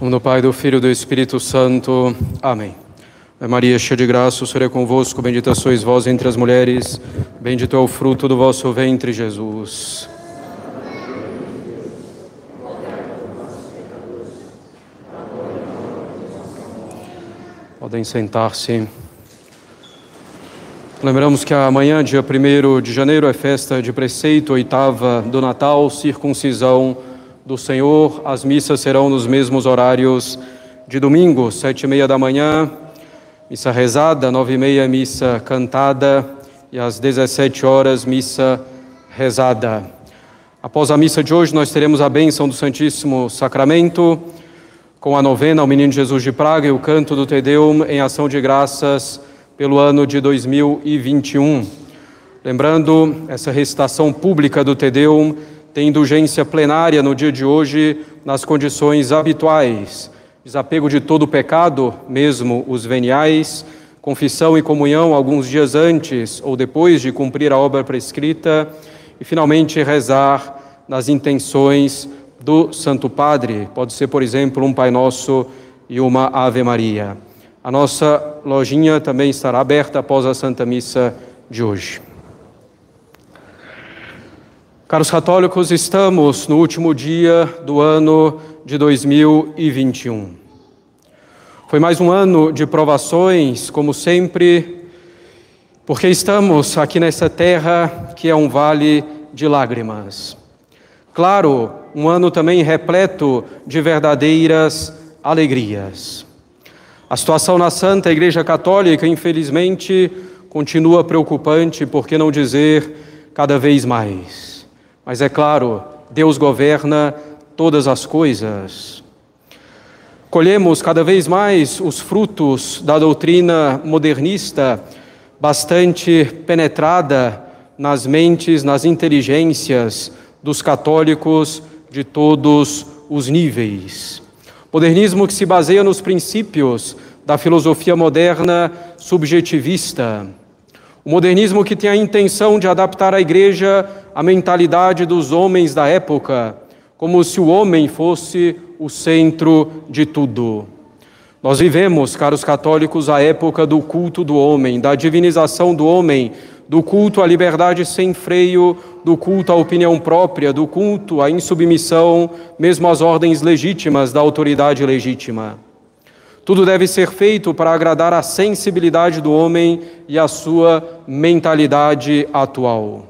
nome do Pai, do Filho e do Espírito Santo. Amém. Maria, cheia de graça, o Senhor é convosco, bendita sois vós entre as mulheres, bendito é o fruto do vosso ventre, Jesus. Podem sentar-se. Lembramos que amanhã, dia 1 de janeiro, é festa de preceito, oitava do Natal, circuncisão do Senhor. As missas serão nos mesmos horários de domingo, sete e meia da manhã, missa rezada, nove e meia, missa cantada, e às 17 horas, missa rezada. Após a missa de hoje, nós teremos a bênção do Santíssimo Sacramento, com a novena ao Menino Jesus de Praga e o canto do Te Deum em ação de graças pelo ano de 2021. Lembrando, essa recitação pública do Te Deum tem indulgência plenária no dia de hoje nas condições habituais. Desapego de todo pecado, mesmo os veniais, confissão e comunhão alguns dias antes ou depois de cumprir a obra prescrita e finalmente rezar nas intenções do Santo Padre. Pode ser, por exemplo, um Pai Nosso e uma Ave Maria. A nossa lojinha também estará aberta após a Santa Missa de hoje. Caros católicos, estamos no último dia do ano de 2021. Foi mais um ano de provações, como sempre, porque estamos aqui nessa terra que é um vale de lágrimas. Claro, um ano também repleto de verdadeiras alegrias. A situação na Santa Igreja Católica, infelizmente, continua preocupante, por que não dizer cada vez mais. Mas é claro, Deus governa todas as coisas. Colhemos cada vez mais os frutos da doutrina modernista, bastante penetrada nas mentes, nas inteligências dos católicos de todos os níveis. Modernismo que se baseia nos princípios da filosofia moderna subjetivista. O modernismo que tem a intenção de adaptar a igreja à mentalidade dos homens da época, como se o homem fosse o centro de tudo. Nós vivemos, caros católicos, a época do culto do homem, da divinização do homem, do culto à liberdade sem freio, do culto à opinião própria, do culto à insubmissão, mesmo às ordens legítimas da autoridade legítima. Tudo deve ser feito para agradar a sensibilidade do homem e a sua mentalidade atual.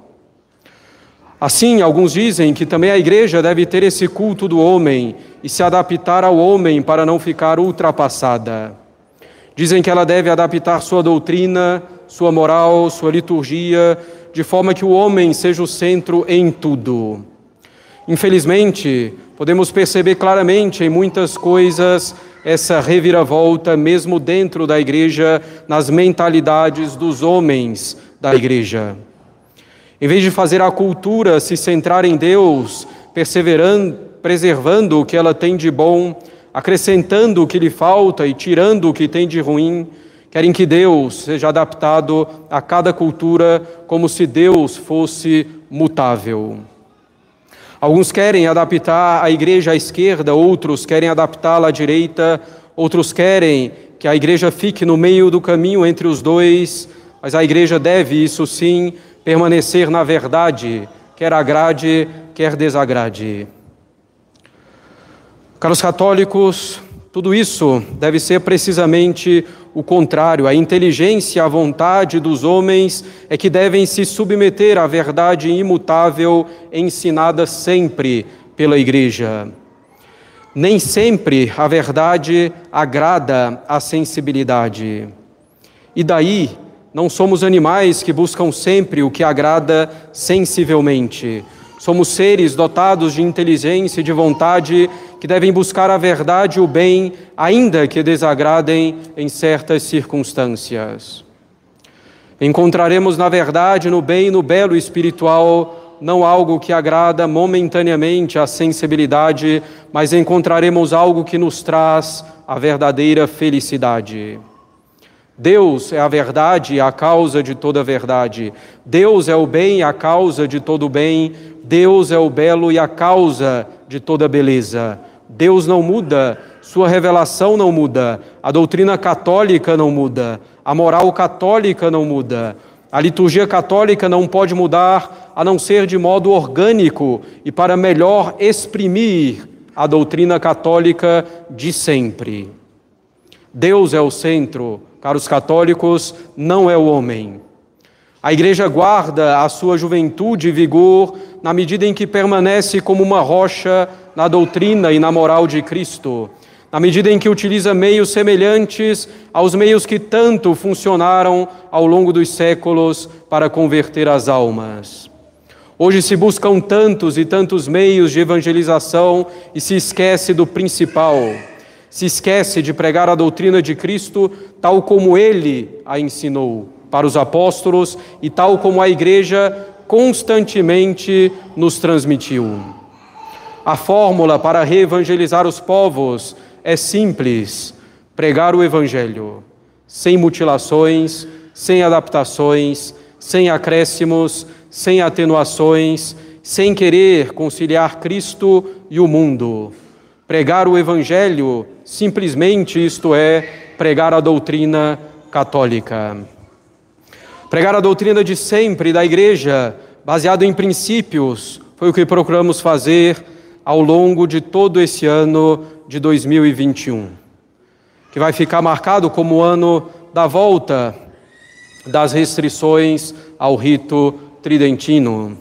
Assim, alguns dizem que também a igreja deve ter esse culto do homem e se adaptar ao homem para não ficar ultrapassada. Dizem que ela deve adaptar sua doutrina, sua moral, sua liturgia, de forma que o homem seja o centro em tudo. Infelizmente, podemos perceber claramente em muitas coisas essa reviravolta, mesmo dentro da igreja, nas mentalidades dos homens da igreja. Em vez de fazer a cultura se centrar em Deus, perseverando, preservando o que ela tem de bom, acrescentando o que lhe falta e tirando o que tem de ruim, Querem que Deus seja adaptado a cada cultura como se Deus fosse mutável. Alguns querem adaptar a igreja à esquerda, outros querem adaptá-la à direita, outros querem que a igreja fique no meio do caminho entre os dois, mas a igreja deve, isso sim, permanecer na verdade, quer agrade, quer desagrade. Caros católicos, tudo isso deve ser precisamente o contrário. A inteligência, a vontade dos homens é que devem se submeter à verdade imutável ensinada sempre pela Igreja. Nem sempre a verdade agrada a sensibilidade. E daí, não somos animais que buscam sempre o que agrada sensivelmente. Somos seres dotados de inteligência e de vontade que devem buscar a verdade e o bem, ainda que desagradem em certas circunstâncias. Encontraremos na verdade, no bem e no belo espiritual, não algo que agrada momentaneamente a sensibilidade, mas encontraremos algo que nos traz a verdadeira felicidade. Deus é a verdade e a causa de toda verdade. Deus é o bem e a causa de todo bem. Deus é o belo e a causa de toda beleza. Deus não muda, sua revelação não muda, a doutrina católica não muda, a moral católica não muda. A liturgia católica não pode mudar a não ser de modo orgânico e para melhor exprimir a doutrina católica de sempre. Deus é o centro, caros católicos, não é o homem. A igreja guarda a sua juventude e vigor na medida em que permanece como uma rocha na doutrina e na moral de Cristo, na medida em que utiliza meios semelhantes aos meios que tanto funcionaram ao longo dos séculos para converter as almas. Hoje se buscam tantos e tantos meios de evangelização e se esquece do principal. Se esquece de pregar a doutrina de Cristo tal como ele a ensinou para os apóstolos e tal como a igreja constantemente nos transmitiu. A fórmula para reevangelizar os povos é simples: pregar o evangelho, sem mutilações, sem adaptações, sem acréscimos, sem atenuações, sem querer conciliar Cristo e o mundo. Pregar o evangelho, simplesmente isto é, pregar a doutrina católica. Pregar a doutrina de sempre da igreja, baseado em princípios, foi o que procuramos fazer ao longo de todo esse ano de 2021, que vai ficar marcado como o ano da volta das restrições ao rito tridentino.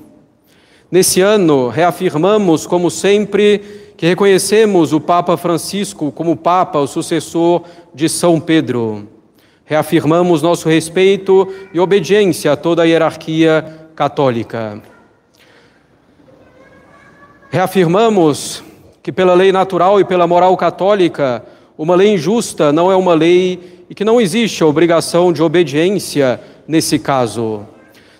Nesse ano, reafirmamos, como sempre, que reconhecemos o Papa Francisco como Papa, o sucessor de São Pedro. Reafirmamos nosso respeito e obediência a toda a hierarquia católica. Reafirmamos que, pela lei natural e pela moral católica, uma lei injusta não é uma lei e que não existe a obrigação de obediência nesse caso.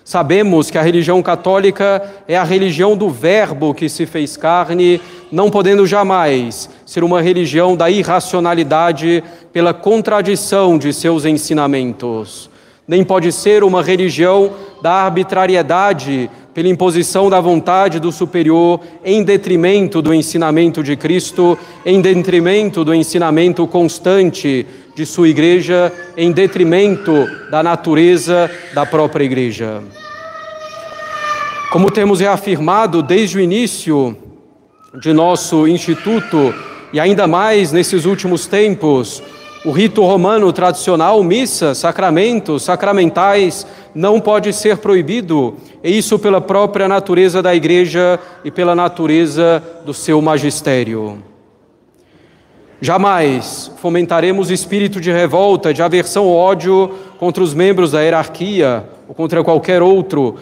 Sabemos que a religião católica é a religião do Verbo que se fez carne, não podendo jamais ser uma religião da irracionalidade pela contradição de seus ensinamentos. Nem pode ser uma religião da arbitrariedade pela imposição da vontade do superior em detrimento do ensinamento de Cristo, em detrimento do ensinamento constante de sua igreja, em detrimento da natureza da própria igreja. Como temos reafirmado desde o início de nosso instituto, e ainda mais nesses últimos tempos, o rito romano tradicional, missa, sacramentos, sacramentais, não pode ser proibido, e isso pela própria natureza da igreja e pela natureza do seu magistério. Jamais fomentaremos espírito de revolta, de aversão ou ódio contra os membros da hierarquia ou contra qualquer outro,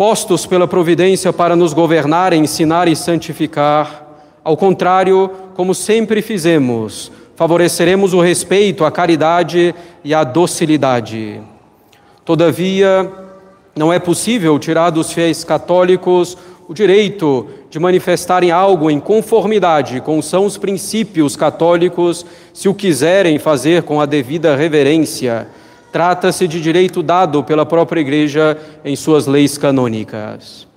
postos pela providência para nos governar, ensinar e santificar. Ao contrário, como sempre fizemos, favoreceremos o respeito, a caridade e a docilidade. Todavia, não é possível tirar dos fiéis católicos o direito de manifestarem algo em conformidade com os princípios católicos, se o quiserem fazer com a devida reverência Trata-se de direito dado pela própria Igreja em suas leis canônicas.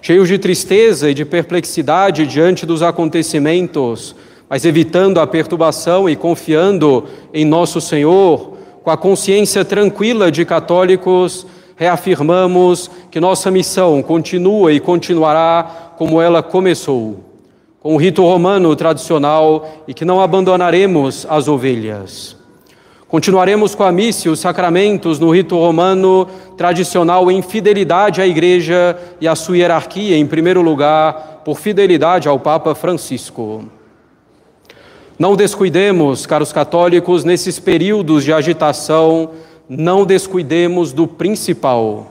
Cheios de tristeza e de perplexidade diante dos acontecimentos, mas evitando a perturbação e confiando em nosso Senhor, com a consciência tranquila de católicos, reafirmamos que nossa missão continua e continuará como ela começou, com o rito romano tradicional e que não abandonaremos as ovelhas. Continuaremos com a missa e os sacramentos no rito romano tradicional em fidelidade à Igreja e à sua hierarquia, em primeiro lugar, por fidelidade ao Papa Francisco. Não descuidemos, caros católicos, nesses períodos de agitação, não descuidemos do principal,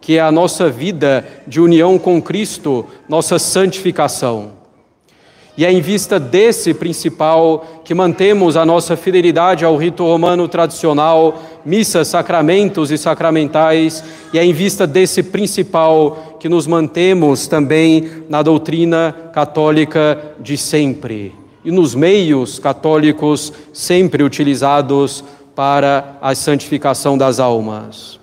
que é a nossa vida de união com Cristo, nossa santificação. E é em vista desse principal que mantemos a nossa fidelidade ao rito romano tradicional, missas, sacramentos e sacramentais, e é em vista desse principal que nos mantemos também na doutrina católica de sempre e nos meios católicos sempre utilizados para a santificação das almas.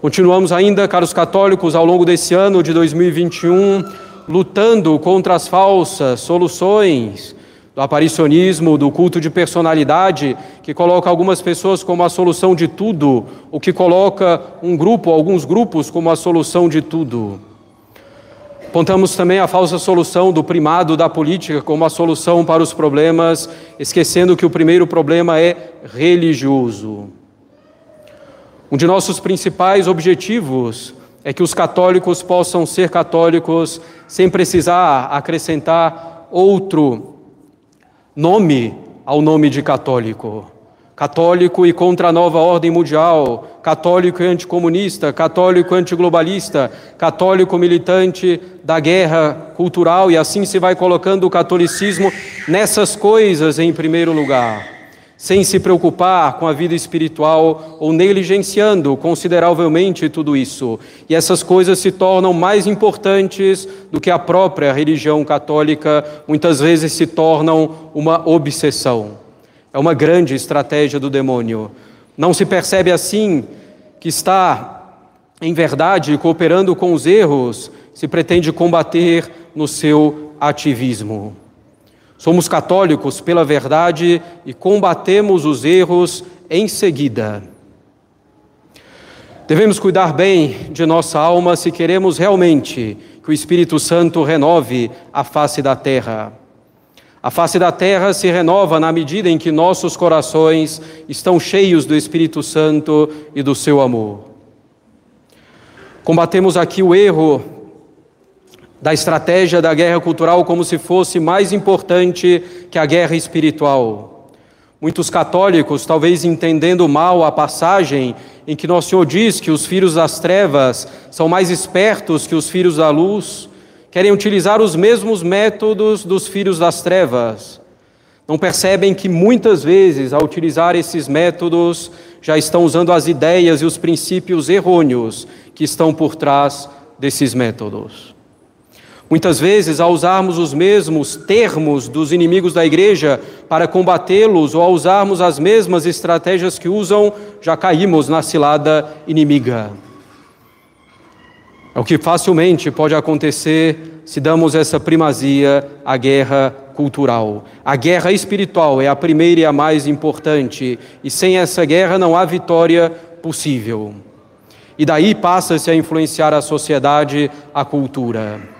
Continuamos ainda, caros católicos, ao longo desse ano de 2021 lutando contra as falsas soluções do aparicionismo, do culto de personalidade, que coloca algumas pessoas como a solução de tudo, o que coloca um grupo, alguns grupos, como a solução de tudo. Apontamos também a falsa solução do primado da política como a solução para os problemas, esquecendo que o primeiro problema é religioso. Um de nossos principais objetivos é que os católicos possam ser católicos sem precisar acrescentar outro nome ao nome de católico. Católico e contra a nova ordem mundial, católico e anticomunista, católico e antiglobalista, católico militante da guerra cultural, e assim se vai colocando o catolicismo nessas coisas em primeiro lugar sem se preocupar com a vida espiritual ou negligenciando consideravelmente tudo isso. E essas coisas se tornam mais importantes do que a própria religião católica, muitas vezes se tornam uma obsessão. É uma grande estratégia do demônio. Não se percebe assim que está, em verdade, cooperando com os erros, se pretende combater no seu ativismo. Somos católicos pela verdade e combatemos os erros em seguida. Devemos cuidar bem de nossa alma se queremos realmente que o Espírito Santo renove a face da terra. A face da terra se renova na medida em que nossos corações estão cheios do Espírito Santo e do seu amor. Combatemos aqui o erro da estratégia da guerra cultural como se fosse mais importante que a guerra espiritual. Muitos católicos, talvez entendendo mal a passagem em que Nosso Senhor diz que os filhos das trevas são mais espertos que os filhos da luz, querem utilizar os mesmos métodos dos filhos das trevas. Não percebem que muitas vezes, ao utilizar esses métodos, já estão usando as ideias e os princípios errôneos que estão por trás desses métodos. Muitas vezes, ao usarmos os mesmos termos dos inimigos da igreja para combatê-los, ou ao usarmos as mesmas estratégias que usam, já caímos na cilada inimiga. É o que facilmente pode acontecer se damos essa primazia à guerra cultural. A guerra espiritual é a primeira e a mais importante, e sem essa guerra não há vitória possível. E daí passa-se a influenciar a sociedade, a cultura.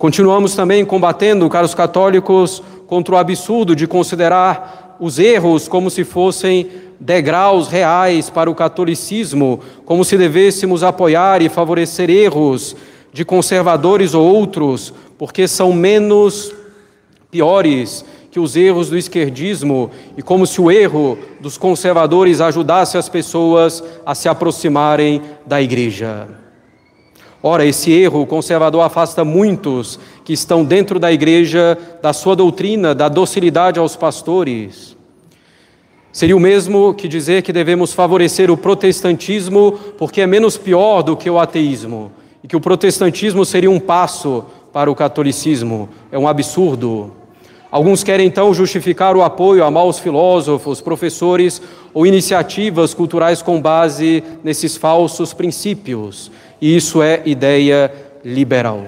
Continuamos também combatendo, caros católicos, contra o absurdo de considerar os erros como se fossem degraus reais para o catolicismo, como se devêssemos apoiar e favorecer erros de conservadores ou outros, porque são menos piores que os erros do esquerdismo e como se o erro dos conservadores ajudasse as pessoas a se aproximarem da igreja. Ora, esse erro conservador afasta muitos que estão dentro da igreja da sua doutrina, da docilidade aos pastores. Seria o mesmo que dizer que devemos favorecer o protestantismo porque é menos pior do que o ateísmo, e que o protestantismo seria um passo para o catolicismo. É um absurdo. Alguns querem então justificar o apoio a maus filósofos, professores ou iniciativas culturais com base nesses falsos princípios e isso é ideia liberal.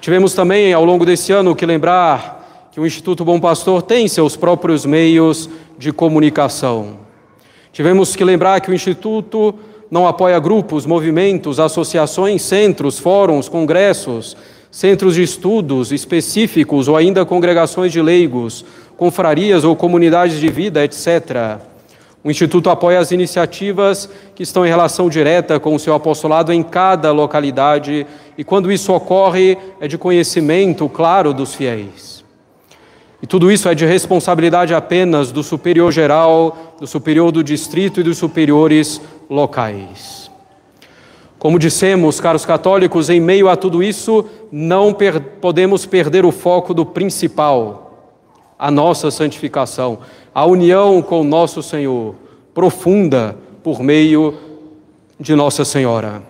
Tivemos também, ao longo desse ano, que lembrar que o Instituto Bom Pastor tem seus próprios meios de comunicação. Tivemos que lembrar que o Instituto não apoia grupos, movimentos, associações, centros, fóruns, congressos, centros de estudos específicos ou ainda congregações de leigos, confrarias ou comunidades de vida, etc. O Instituto apoia as iniciativas que estão em relação direta com o seu apostolado em cada localidade, e quando isso ocorre, é de conhecimento claro dos fiéis. E tudo isso é de responsabilidade apenas do superior geral, do superior do distrito e dos superiores locais. Como dissemos, caros católicos, em meio a tudo isso, não per podemos perder o foco do principal, a nossa santificação a união com nosso Senhor, profunda por meio de Nossa Senhora.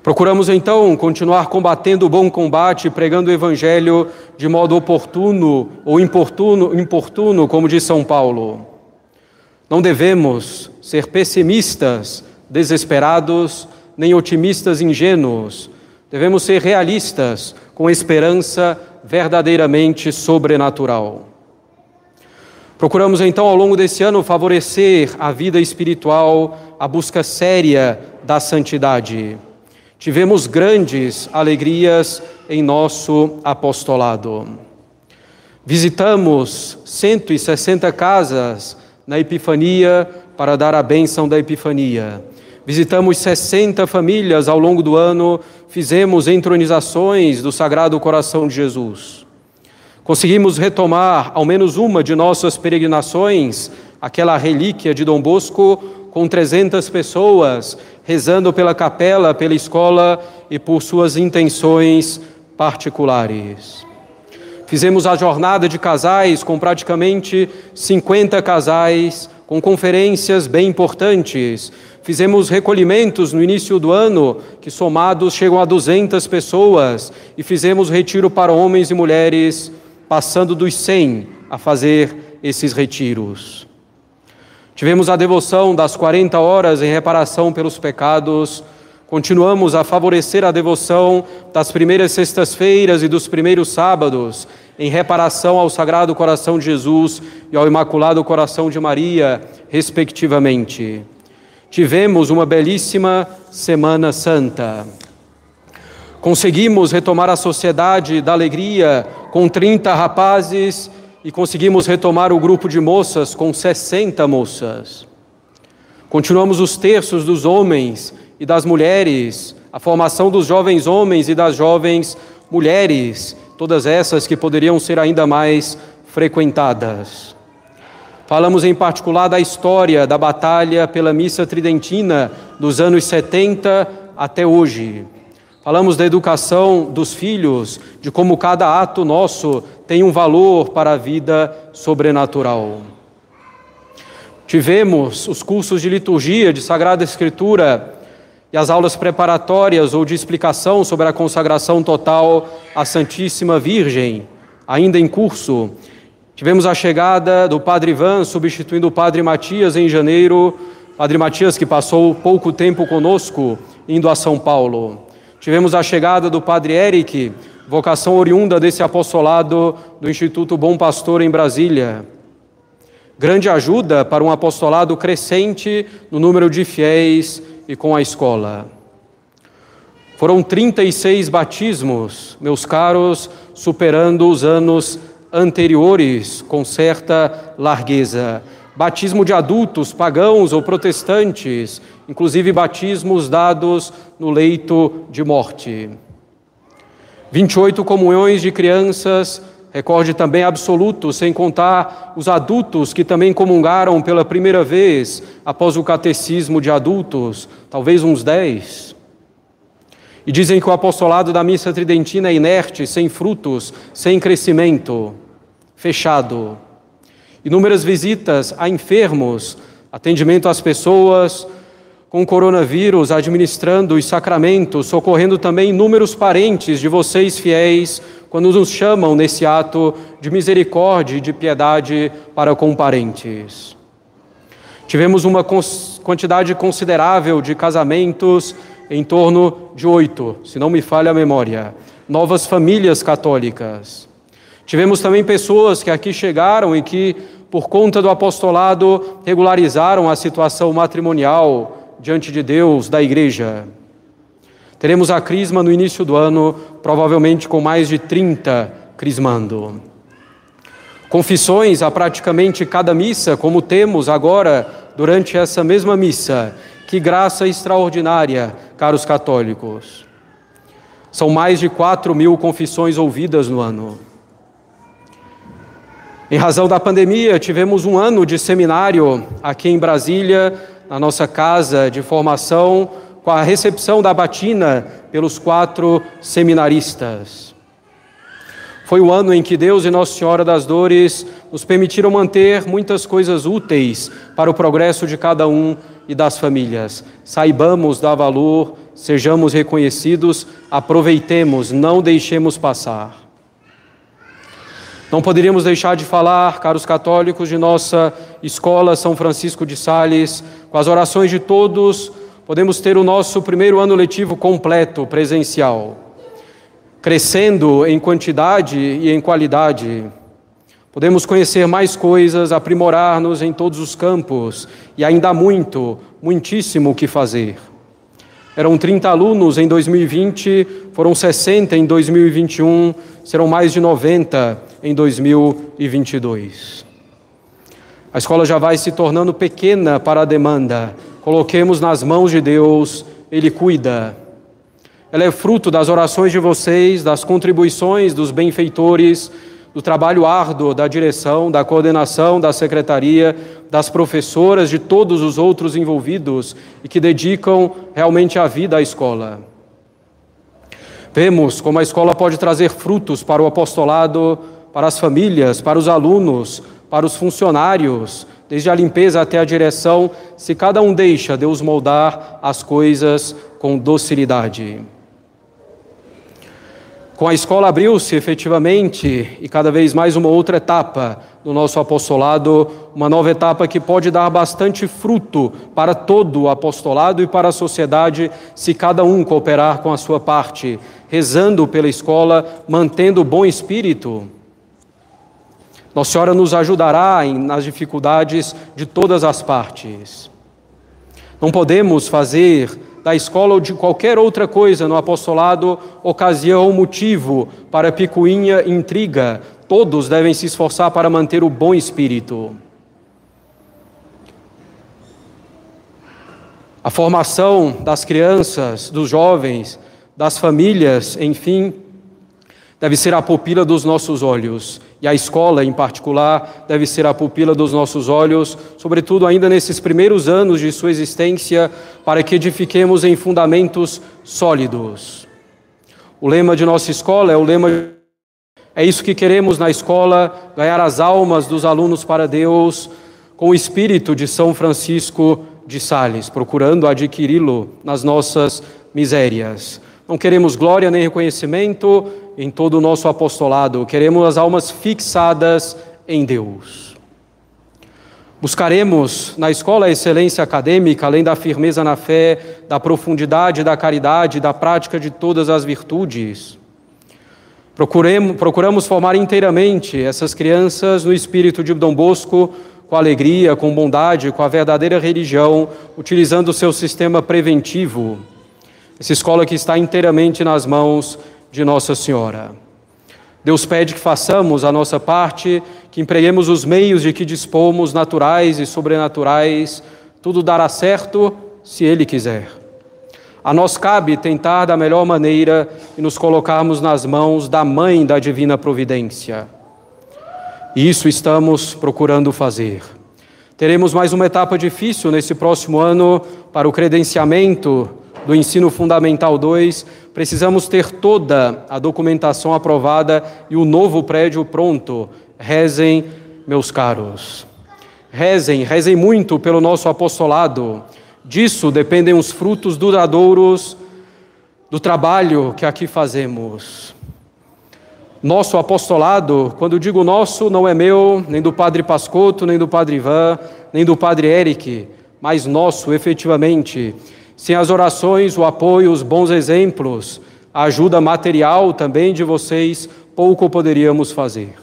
Procuramos então continuar combatendo o bom combate, pregando o Evangelho de modo oportuno ou importuno, importuno, como diz São Paulo. Não devemos ser pessimistas, desesperados, nem otimistas ingênuos. Devemos ser realistas, com esperança verdadeiramente sobrenatural. Procuramos então ao longo desse ano favorecer a vida espiritual, a busca séria da santidade. Tivemos grandes alegrias em nosso apostolado. Visitamos 160 casas na Epifania para dar a bênção da Epifania. Visitamos 60 famílias ao longo do ano, fizemos entronizações do Sagrado Coração de Jesus. Conseguimos retomar ao menos uma de nossas peregrinações, aquela relíquia de Dom Bosco, com 300 pessoas, rezando pela capela, pela escola e por suas intenções particulares. Fizemos a jornada de casais com praticamente 50 casais, com conferências bem importantes. Fizemos recolhimentos no início do ano, que somados chegam a 200 pessoas, e fizemos retiro para homens e mulheres passando dos 100 a fazer esses retiros. Tivemos a devoção das 40 horas em reparação pelos pecados. Continuamos a favorecer a devoção das primeiras sextas-feiras e dos primeiros sábados em reparação ao Sagrado Coração de Jesus e ao Imaculado Coração de Maria, respectivamente. Tivemos uma belíssima Semana Santa. Conseguimos retomar a sociedade da alegria com 30 rapazes e conseguimos retomar o grupo de moças com 60 moças. Continuamos os terços dos homens e das mulheres, a formação dos jovens homens e das jovens mulheres, todas essas que poderiam ser ainda mais frequentadas. Falamos em particular da história da batalha pela missa tridentina dos anos 70 até hoje. Falamos da educação dos filhos, de como cada ato nosso tem um valor para a vida sobrenatural. Tivemos os cursos de liturgia, de Sagrada Escritura e as aulas preparatórias ou de explicação sobre a consagração total à Santíssima Virgem, ainda em curso. Tivemos a chegada do Padre Ivan substituindo o Padre Matias em janeiro, Padre Matias que passou pouco tempo conosco indo a São Paulo. Tivemos a chegada do Padre Eric, vocação oriunda desse apostolado do Instituto Bom Pastor em Brasília. Grande ajuda para um apostolado crescente no número de fiéis e com a escola. Foram 36 batismos, meus caros, superando os anos anteriores com certa largueza. Batismo de adultos, pagãos ou protestantes, inclusive batismos dados no leito de morte. 28 comunhões de crianças, recorde também absoluto, sem contar os adultos que também comungaram pela primeira vez após o catecismo de adultos, talvez uns 10. E dizem que o apostolado da missa tridentina é inerte, sem frutos, sem crescimento, fechado. Inúmeras visitas a enfermos, atendimento às pessoas, com coronavírus, administrando os sacramentos, socorrendo também inúmeros parentes de vocês fiéis, quando nos chamam nesse ato de misericórdia e de piedade para com parentes. Tivemos uma quantidade considerável de casamentos, em torno de oito, se não me falha a memória, novas famílias católicas. Tivemos também pessoas que aqui chegaram e que, por conta do apostolado, regularizaram a situação matrimonial, diante de Deus, da igreja. Teremos a crisma no início do ano, provavelmente com mais de 30 crismando. Confissões a praticamente cada missa, como temos agora durante essa mesma missa. Que graça extraordinária, caros católicos. São mais de 4 mil confissões ouvidas no ano. Em razão da pandemia, tivemos um ano de seminário aqui em Brasília, na nossa casa de formação com a recepção da batina pelos quatro seminaristas. Foi o ano em que Deus e Nossa Senhora das Dores nos permitiram manter muitas coisas úteis para o progresso de cada um e das famílias. Saibamos dar valor, sejamos reconhecidos, aproveitemos, não deixemos passar. Não poderíamos deixar de falar, caros católicos, de nossa escola São Francisco de Sales. Com as orações de todos, podemos ter o nosso primeiro ano letivo completo, presencial. crescendo em quantidade e em qualidade. Podemos conhecer mais coisas, aprimorar-nos em todos os campos e ainda há muito, muitíssimo o que fazer. Eram 30 alunos em 2020, foram 60 em 2021, serão mais de 90 em 2022. A escola já vai se tornando pequena para a demanda. Coloquemos nas mãos de Deus, Ele cuida. Ela é fruto das orações de vocês, das contribuições dos benfeitores, do trabalho árduo da direção, da coordenação, da secretaria, das professoras, de todos os outros envolvidos e que dedicam realmente a vida à escola. Vemos como a escola pode trazer frutos para o apostolado, para as famílias, para os alunos, para os funcionários, desde a limpeza até a direção, se cada um deixa Deus moldar as coisas com docilidade. Com a escola abriu-se efetivamente e cada vez mais uma outra etapa do nosso apostolado, uma nova etapa que pode dar bastante fruto para todo o apostolado e para a sociedade, se cada um cooperar com a sua parte, rezando pela escola, mantendo o bom espírito. Nossa Senhora nos ajudará nas dificuldades de todas as partes. Não podemos fazer da escola ou de qualquer outra coisa no apostolado ocasião motivo para picuinha intriga. Todos devem se esforçar para manter o bom espírito. A formação das crianças, dos jovens, das famílias, enfim, deve ser a pupila dos nossos olhos. E a escola, em particular, deve ser a pupila dos nossos olhos, sobretudo ainda nesses primeiros anos de sua existência, para que edifiquemos em fundamentos sólidos. O lema de nossa escola é o lema. É isso que queremos na escola: ganhar as almas dos alunos para Deus, com o espírito de São Francisco de Sales, procurando adquiri-lo nas nossas misérias. Não queremos glória nem reconhecimento em todo o nosso apostolado, queremos as almas fixadas em Deus. Buscaremos na escola a excelência acadêmica, além da firmeza na fé, da profundidade da caridade, da prática de todas as virtudes. Procuremos, procuramos formar inteiramente essas crianças no espírito de Dom Bosco, com alegria, com bondade, com a verdadeira religião, utilizando o seu sistema preventivo essa escola que está inteiramente nas mãos de Nossa Senhora. Deus pede que façamos a nossa parte, que empreguemos os meios de que dispomos, naturais e sobrenaturais, tudo dará certo se Ele quiser. A nós cabe tentar da melhor maneira e nos colocarmos nas mãos da Mãe da Divina Providência. E isso estamos procurando fazer. Teremos mais uma etapa difícil nesse próximo ano para o credenciamento do Ensino Fundamental 2, precisamos ter toda a documentação aprovada e o novo prédio pronto. Rezem, meus caros. Rezem, rezem muito pelo nosso apostolado. Disso dependem os frutos duradouros do trabalho que aqui fazemos. Nosso apostolado, quando digo nosso, não é meu, nem do Padre Pascotto, nem do Padre Ivan, nem do Padre Eric, mas nosso, efetivamente. Sem as orações, o apoio, os bons exemplos, a ajuda material também de vocês, pouco poderíamos fazer.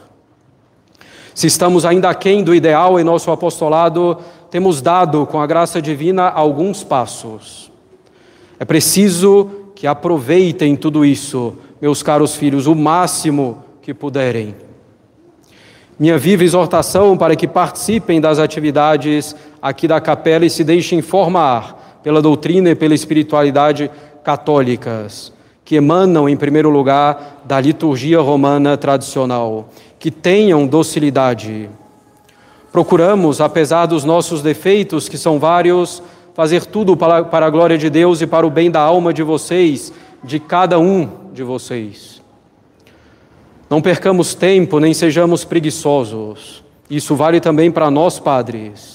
Se estamos ainda aquém do ideal em nosso apostolado, temos dado, com a graça divina, alguns passos. É preciso que aproveitem tudo isso, meus caros filhos, o máximo que puderem. Minha viva exortação para que participem das atividades aqui da capela e se deixem formar pela doutrina e pela espiritualidade católicas, que emanam, em primeiro lugar, da liturgia romana tradicional, que tenham docilidade. Procuramos, apesar dos nossos defeitos, que são vários, fazer tudo para, a glória de Deus e para o bem da alma de vocês, de cada um de vocês. Não percamos tempo, nem sejamos preguiçosos. Isso vale também para nós, padres.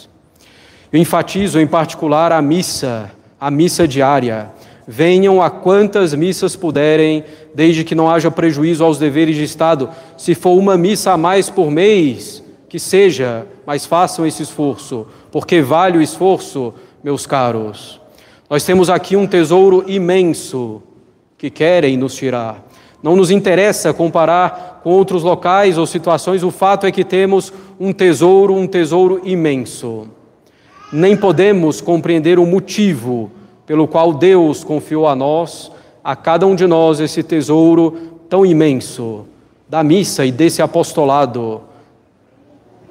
Eu enfatizo em particular a missa, a missa diária. Venham a quantas missas puderem, desde que não haja prejuízo aos deveres de Estado. Se for uma missa a mais por mês, que seja, mas façam esse esforço, porque vale o esforço, meus caros. Nós temos aqui um tesouro imenso que querem nos tirar. Não nos interessa comparar com outros locais ou situações, o fato é que temos um tesouro, um tesouro imenso. Nem podemos compreender o motivo pelo qual Deus confiou a nós, a cada um de nós, esse tesouro tão imenso da missa e desse apostolado.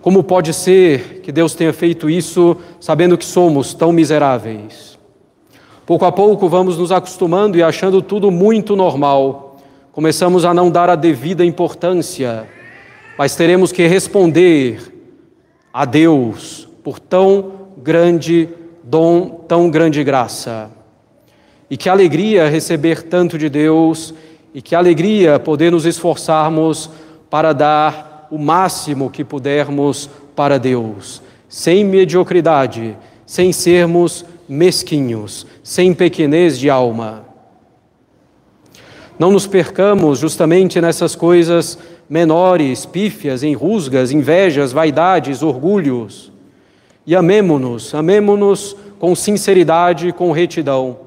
Como pode ser que Deus tenha feito isso sabendo que somos tão miseráveis? Pouco a pouco vamos nos acostumando e achando tudo muito normal. Começamos a não dar a devida importância, mas teremos que responder a Deus por tão grande dom, tão grande graça. E que alegria receber tanto de Deus, e que alegria poder nos esforçarmos para dar o máximo que pudermos para Deus, sem mediocridade, sem sermos mesquinhos, sem pequenez de alma. Não nos percamos justamente nessas coisas menores, pífias, em rusgas, invejas, vaidades, orgulhos. E amemo-nos, amemo-nos com sinceridade, com retidão.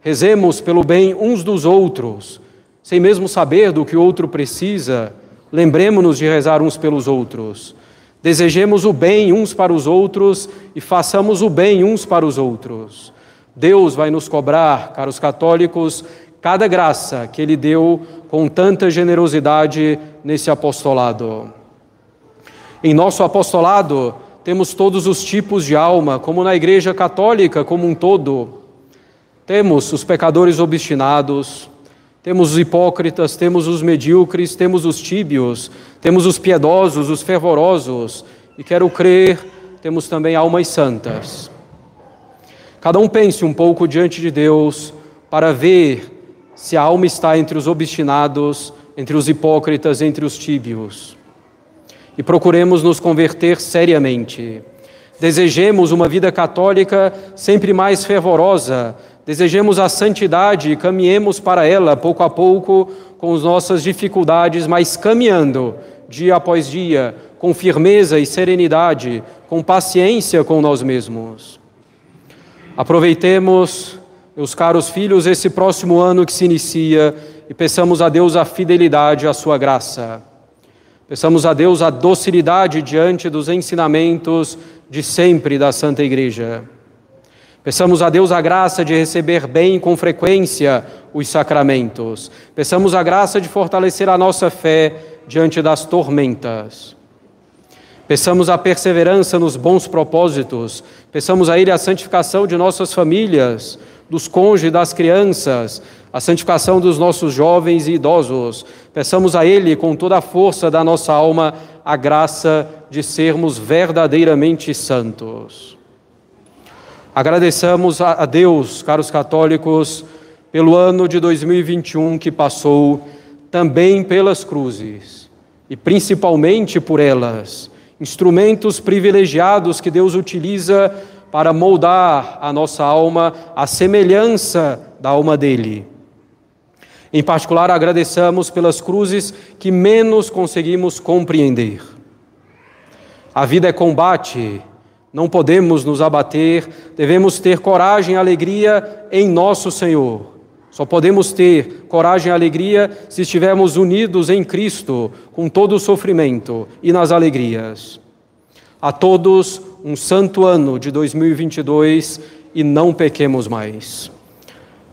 Rezemos pelo bem uns dos outros, sem mesmo saber do que o outro precisa, lembremos-nos de rezar uns pelos outros. Desejemos o bem uns para os outros e façamos o bem uns para os outros. Deus vai nos cobrar, caros católicos, cada graça que Ele deu com tanta generosidade nesse apostolado. Em nosso apostolado, temos todos os tipos de alma, como na Igreja Católica como um todo. Temos os pecadores obstinados, temos os hipócritas, temos os medíocres, temos os tíbios, temos os piedosos, os fervorosos, e quero crer, temos também almas santas. Cada um pense um pouco diante de Deus para ver se a alma está entre os obstinados, entre os hipócritas, entre os tíbios e procuremos nos converter seriamente. Desejemos uma vida católica sempre mais fervorosa, desejemos a santidade e caminhemos para ela pouco a pouco com as nossas dificuldades, mas caminhando dia após dia, com firmeza e serenidade, com paciência com nós mesmos. Aproveitemos, meus caros filhos, esse próximo ano que se inicia e peçamos a Deus a fidelidade, a sua graça. Peçamos a Deus a docilidade diante dos ensinamentos de sempre da Santa Igreja. Peçamos a Deus a graça de receber bem com frequência os sacramentos. Peçamos a graça de fortalecer a nossa fé diante das tormentas. Peçamos a perseverança nos bons propósitos. Peçamos a Ele a santificação de nossas famílias, dos cônjuges das crianças, a santificação dos nossos jovens e idosos. Peçamos a Ele, com toda a força da nossa alma, a graça de sermos verdadeiramente santos. Agradeçamos a Deus, caros católicos, pelo ano de 2021 que passou, também pelas cruzes, e principalmente por elas, instrumentos privilegiados que Deus utiliza para moldar a nossa alma à semelhança da alma dele. Em particular, agradecemos pelas cruzes que menos conseguimos compreender. A vida é combate, não podemos nos abater, devemos ter coragem e alegria em nosso Senhor. Só podemos ter coragem e alegria se estivermos unidos em Cristo, com todo o sofrimento e nas alegrias. A todos, um santo ano de 2022 e não pequemos mais.